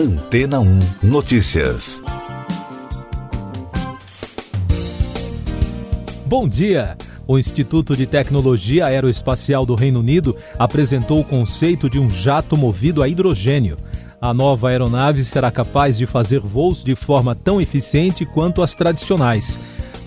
Antena 1 Notícias. Bom dia! O Instituto de Tecnologia Aeroespacial do Reino Unido apresentou o conceito de um jato movido a hidrogênio. A nova aeronave será capaz de fazer voos de forma tão eficiente quanto as tradicionais.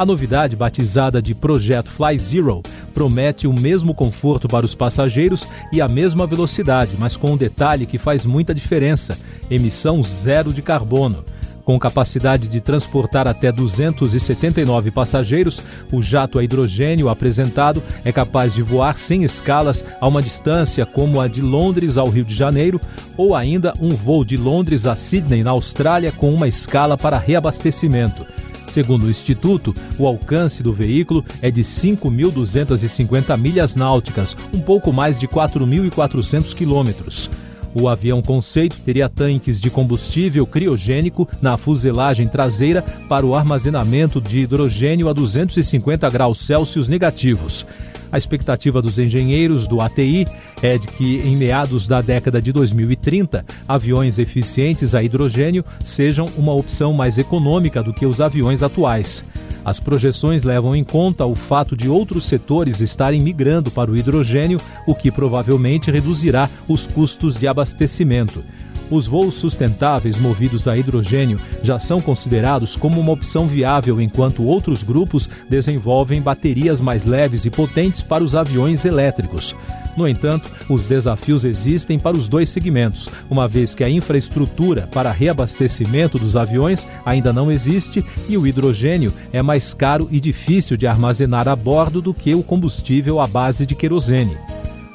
A novidade, batizada de Projeto Fly Zero, promete o mesmo conforto para os passageiros e a mesma velocidade, mas com um detalhe que faz muita diferença: emissão zero de carbono. Com capacidade de transportar até 279 passageiros, o jato a hidrogênio apresentado é capaz de voar sem escalas a uma distância como a de Londres ao Rio de Janeiro, ou ainda um voo de Londres a Sydney, na Austrália, com uma escala para reabastecimento. Segundo o Instituto, o alcance do veículo é de 5.250 milhas náuticas, um pouco mais de 4.400 quilômetros. O avião conceito teria tanques de combustível criogênico na fuselagem traseira para o armazenamento de hidrogênio a 250 graus Celsius negativos. A expectativa dos engenheiros do ATI é de que, em meados da década de 2030, aviões eficientes a hidrogênio sejam uma opção mais econômica do que os aviões atuais. As projeções levam em conta o fato de outros setores estarem migrando para o hidrogênio, o que provavelmente reduzirá os custos de abastecimento. Os voos sustentáveis movidos a hidrogênio já são considerados como uma opção viável, enquanto outros grupos desenvolvem baterias mais leves e potentes para os aviões elétricos. No entanto, os desafios existem para os dois segmentos, uma vez que a infraestrutura para reabastecimento dos aviões ainda não existe e o hidrogênio é mais caro e difícil de armazenar a bordo do que o combustível à base de querosene.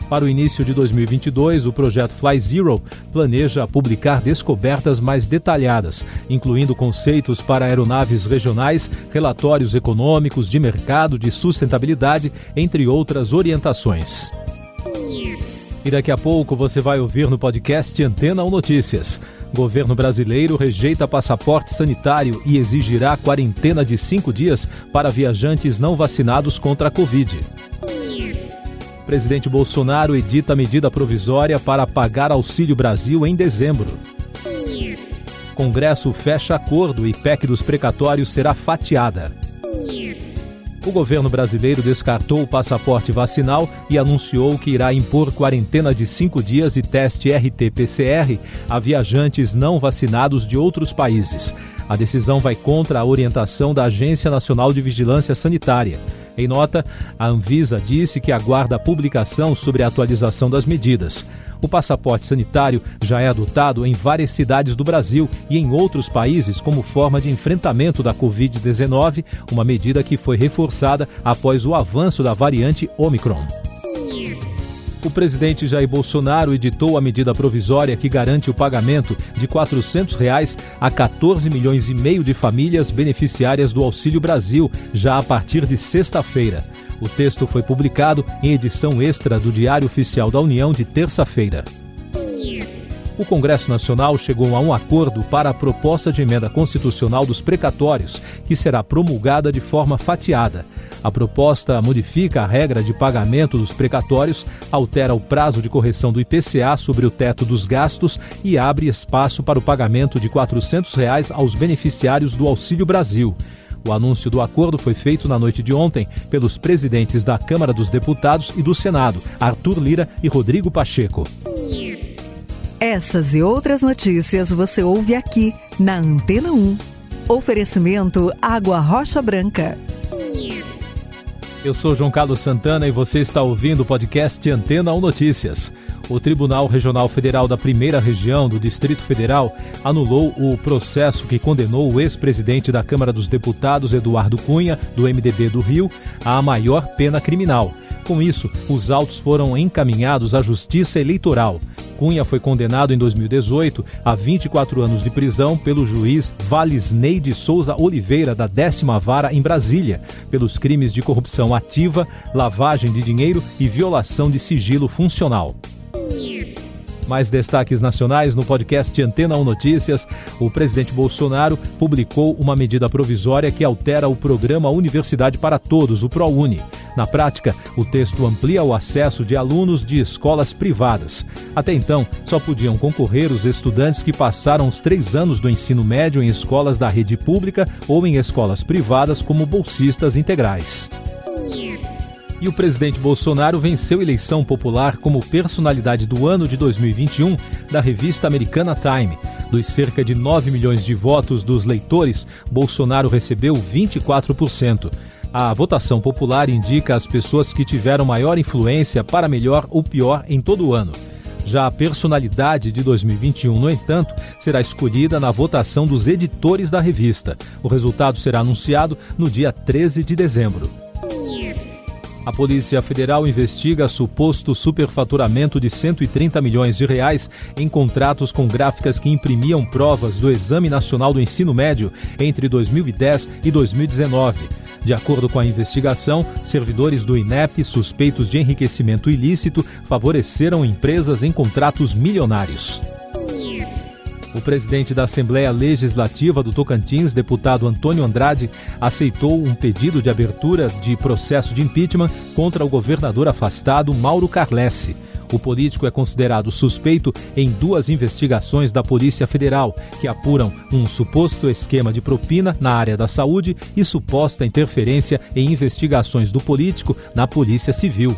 Para o início de 2022, o projeto Fly Zero planeja publicar descobertas mais detalhadas, incluindo conceitos para aeronaves regionais, relatórios econômicos, de mercado, de sustentabilidade, entre outras orientações. E daqui a pouco você vai ouvir no podcast Antena ou Notícias. Governo brasileiro rejeita passaporte sanitário e exigirá quarentena de cinco dias para viajantes não vacinados contra a Covid presidente Bolsonaro edita medida provisória para pagar Auxílio Brasil em dezembro. Congresso fecha acordo e PEC dos precatórios será fatiada. O governo brasileiro descartou o passaporte vacinal e anunciou que irá impor quarentena de cinco dias e teste RT-PCR a viajantes não vacinados de outros países. A decisão vai contra a orientação da Agência Nacional de Vigilância Sanitária. Em nota, a Anvisa disse que aguarda a publicação sobre a atualização das medidas. O passaporte sanitário já é adotado em várias cidades do Brasil e em outros países como forma de enfrentamento da Covid-19, uma medida que foi reforçada após o avanço da variante Omicron o presidente Jair Bolsonaro editou a medida provisória que garante o pagamento de 400 reais a 14 milhões e meio de famílias beneficiárias do Auxílio Brasil, já a partir de sexta-feira. O texto foi publicado em edição extra do Diário Oficial da União de terça-feira o Congresso Nacional chegou a um acordo para a proposta de emenda constitucional dos precatórios, que será promulgada de forma fatiada. A proposta modifica a regra de pagamento dos precatórios, altera o prazo de correção do IPCA sobre o teto dos gastos e abre espaço para o pagamento de 400 reais aos beneficiários do Auxílio Brasil. O anúncio do acordo foi feito na noite de ontem pelos presidentes da Câmara dos Deputados e do Senado, Arthur Lira e Rodrigo Pacheco. Essas e outras notícias você ouve aqui na Antena 1. Oferecimento Água Rocha Branca. Eu sou João Carlos Santana e você está ouvindo o podcast Antena 1 Notícias. O Tribunal Regional Federal da Primeira Região do Distrito Federal anulou o processo que condenou o ex-presidente da Câmara dos Deputados, Eduardo Cunha, do MDB do Rio, à maior pena criminal. Com isso, os autos foram encaminhados à Justiça Eleitoral. Cunha foi condenado em 2018 a 24 anos de prisão pelo juiz Valisney de Souza Oliveira, da décima vara em Brasília, pelos crimes de corrupção ativa, lavagem de dinheiro e violação de sigilo funcional. Mais destaques nacionais no podcast Antena 1 Notícias. O presidente Bolsonaro publicou uma medida provisória que altera o programa Universidade para Todos, o ProUni. Na prática, o texto amplia o acesso de alunos de escolas privadas. Até então, só podiam concorrer os estudantes que passaram os três anos do ensino médio em escolas da rede pública ou em escolas privadas como bolsistas integrais. E o presidente Bolsonaro venceu eleição popular como personalidade do ano de 2021 da revista americana Time. Dos cerca de 9 milhões de votos dos leitores, Bolsonaro recebeu 24%. A votação popular indica as pessoas que tiveram maior influência para melhor ou pior em todo o ano. Já a personalidade de 2021, no entanto, será escolhida na votação dos editores da revista. O resultado será anunciado no dia 13 de dezembro. A Polícia Federal investiga suposto superfaturamento de 130 milhões de reais em contratos com gráficas que imprimiam provas do Exame Nacional do Ensino Médio entre 2010 e 2019. De acordo com a investigação, servidores do INEP suspeitos de enriquecimento ilícito favoreceram empresas em contratos milionários. O presidente da Assembleia Legislativa do Tocantins, deputado Antônio Andrade, aceitou um pedido de abertura de processo de impeachment contra o governador afastado Mauro Carlesse. O político é considerado suspeito em duas investigações da Polícia Federal, que apuram um suposto esquema de propina na área da saúde e suposta interferência em investigações do político na Polícia Civil.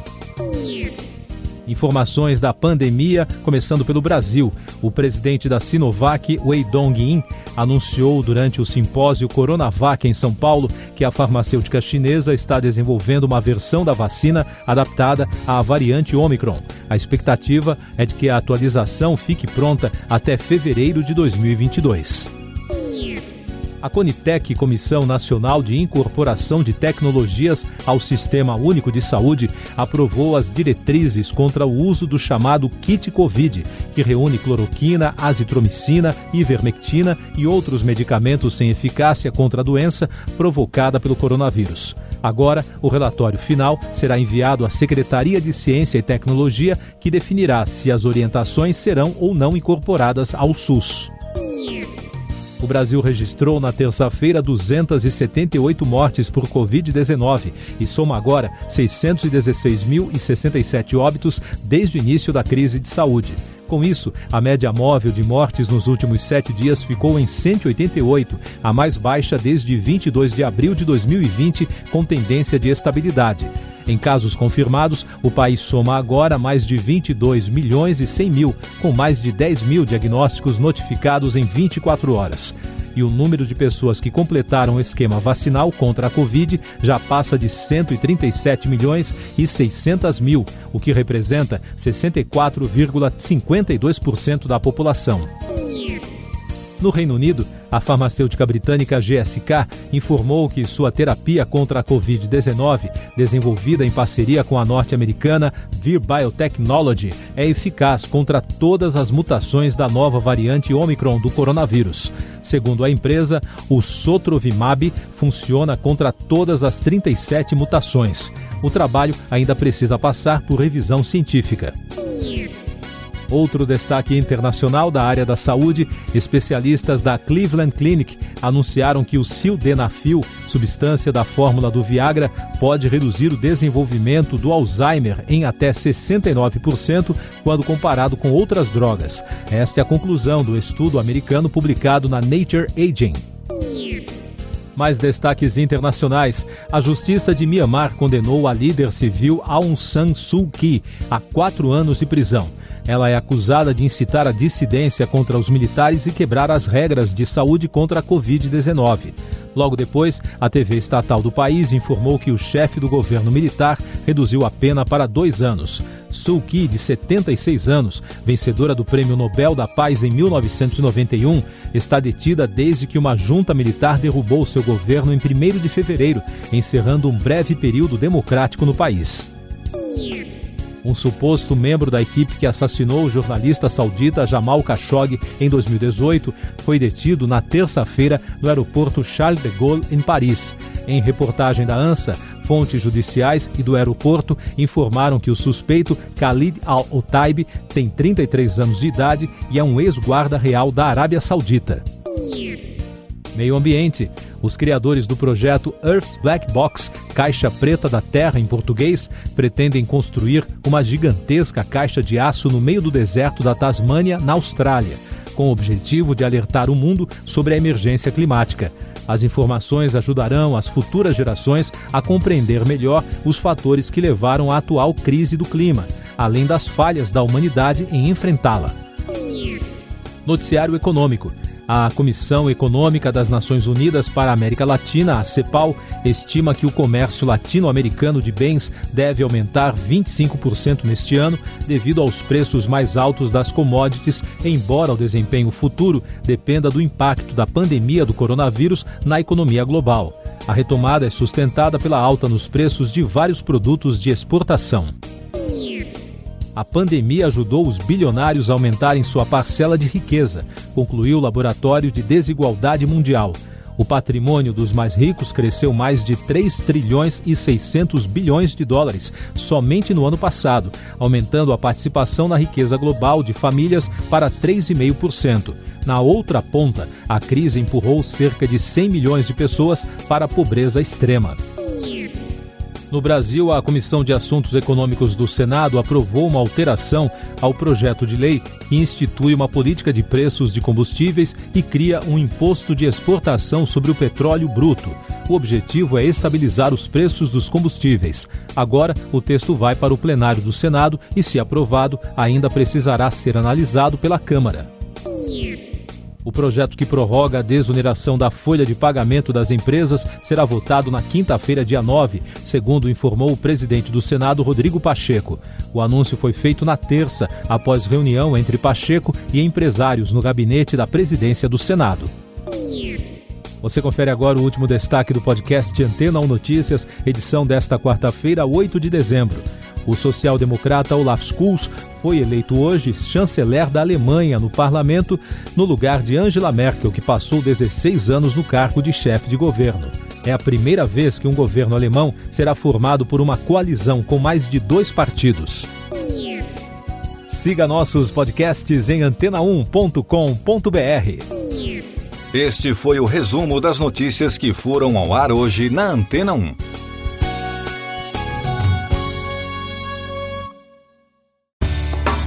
Informações da pandemia, começando pelo Brasil. O presidente da Sinovac, Wei Dong-in, anunciou durante o simpósio Coronavac em São Paulo que a farmacêutica chinesa está desenvolvendo uma versão da vacina adaptada à variante Omicron. A expectativa é de que a atualização fique pronta até fevereiro de 2022. A Conitec, Comissão Nacional de Incorporação de Tecnologias ao Sistema Único de Saúde, aprovou as diretrizes contra o uso do chamado kit Covid, que reúne cloroquina, azitromicina, ivermectina e outros medicamentos sem eficácia contra a doença provocada pelo coronavírus. Agora, o relatório final será enviado à Secretaria de Ciência e Tecnologia, que definirá se as orientações serão ou não incorporadas ao SUS. O Brasil registrou na terça-feira 278 mortes por Covid-19 e soma agora 616.067 óbitos desde o início da crise de saúde. Com isso, a média móvel de mortes nos últimos sete dias ficou em 188, a mais baixa desde 22 de abril de 2020, com tendência de estabilidade. Em casos confirmados, o país soma agora mais de 22 milhões e 100 mil, com mais de 10 mil diagnósticos notificados em 24 horas. E o número de pessoas que completaram o esquema vacinal contra a Covid já passa de 137 milhões e 600 mil, o que representa 64,52% da população. No Reino Unido, a farmacêutica britânica GSK informou que sua terapia contra a Covid-19, desenvolvida em parceria com a norte-americana Vir Biotechnology, é eficaz contra todas as mutações da nova variante Omicron do coronavírus. Segundo a empresa, o Sotrovimab funciona contra todas as 37 mutações. O trabalho ainda precisa passar por revisão científica. Outro destaque internacional da área da saúde, especialistas da Cleveland Clinic anunciaram que o sildenafil, substância da fórmula do Viagra, pode reduzir o desenvolvimento do Alzheimer em até 69% quando comparado com outras drogas. Esta é a conclusão do estudo americano publicado na Nature Aging. Mais destaques internacionais. A Justiça de Myanmar condenou a líder civil Aung San Suu Kyi a quatro anos de prisão. Ela é acusada de incitar a dissidência contra os militares e quebrar as regras de saúde contra a Covid-19. Logo depois, a TV estatal do país informou que o chefe do governo militar reduziu a pena para dois anos. Suu Kyi, de 76 anos, vencedora do Prêmio Nobel da Paz em 1991, está detida desde que uma junta militar derrubou seu governo em 1 de fevereiro, encerrando um breve período democrático no país. Um suposto membro da equipe que assassinou o jornalista saudita Jamal Khashoggi em 2018 foi detido na terça-feira no aeroporto Charles de Gaulle, em Paris. Em reportagem da ANSA, fontes judiciais e do aeroporto informaram que o suspeito, Khalid al-Otaib, tem 33 anos de idade e é um ex-guarda real da Arábia Saudita. Meio Ambiente. Os criadores do projeto Earth's Black Box Caixa Preta da Terra, em português, pretendem construir uma gigantesca caixa de aço no meio do deserto da Tasmânia, na Austrália, com o objetivo de alertar o mundo sobre a emergência climática. As informações ajudarão as futuras gerações a compreender melhor os fatores que levaram à atual crise do clima, além das falhas da humanidade em enfrentá-la. Noticiário Econômico. A Comissão Econômica das Nações Unidas para a América Latina, a CEPAL, estima que o comércio latino-americano de bens deve aumentar 25% neste ano, devido aos preços mais altos das commodities, embora o desempenho futuro dependa do impacto da pandemia do coronavírus na economia global. A retomada é sustentada pela alta nos preços de vários produtos de exportação. A pandemia ajudou os bilionários a aumentarem sua parcela de riqueza, concluiu o Laboratório de Desigualdade Mundial. O patrimônio dos mais ricos cresceu mais de 3 trilhões e 600 bilhões de dólares somente no ano passado, aumentando a participação na riqueza global de famílias para 3,5%. Na outra ponta, a crise empurrou cerca de 100 milhões de pessoas para a pobreza extrema. No Brasil, a Comissão de Assuntos Econômicos do Senado aprovou uma alteração ao projeto de lei que institui uma política de preços de combustíveis e cria um imposto de exportação sobre o petróleo bruto. O objetivo é estabilizar os preços dos combustíveis. Agora, o texto vai para o plenário do Senado e, se aprovado, ainda precisará ser analisado pela Câmara. O projeto que prorroga a desoneração da folha de pagamento das empresas será votado na quinta-feira, dia 9, segundo informou o presidente do Senado, Rodrigo Pacheco. O anúncio foi feito na terça, após reunião entre Pacheco e empresários no gabinete da presidência do Senado. Você confere agora o último destaque do podcast Antena 1 Notícias, edição desta quarta-feira, 8 de dezembro. O social-democrata Olaf Scholz foi eleito hoje chanceler da Alemanha no parlamento, no lugar de Angela Merkel, que passou 16 anos no cargo de chefe de governo. É a primeira vez que um governo alemão será formado por uma coalizão com mais de dois partidos. Siga nossos podcasts em antena1.com.br. Este foi o resumo das notícias que foram ao ar hoje na Antena 1.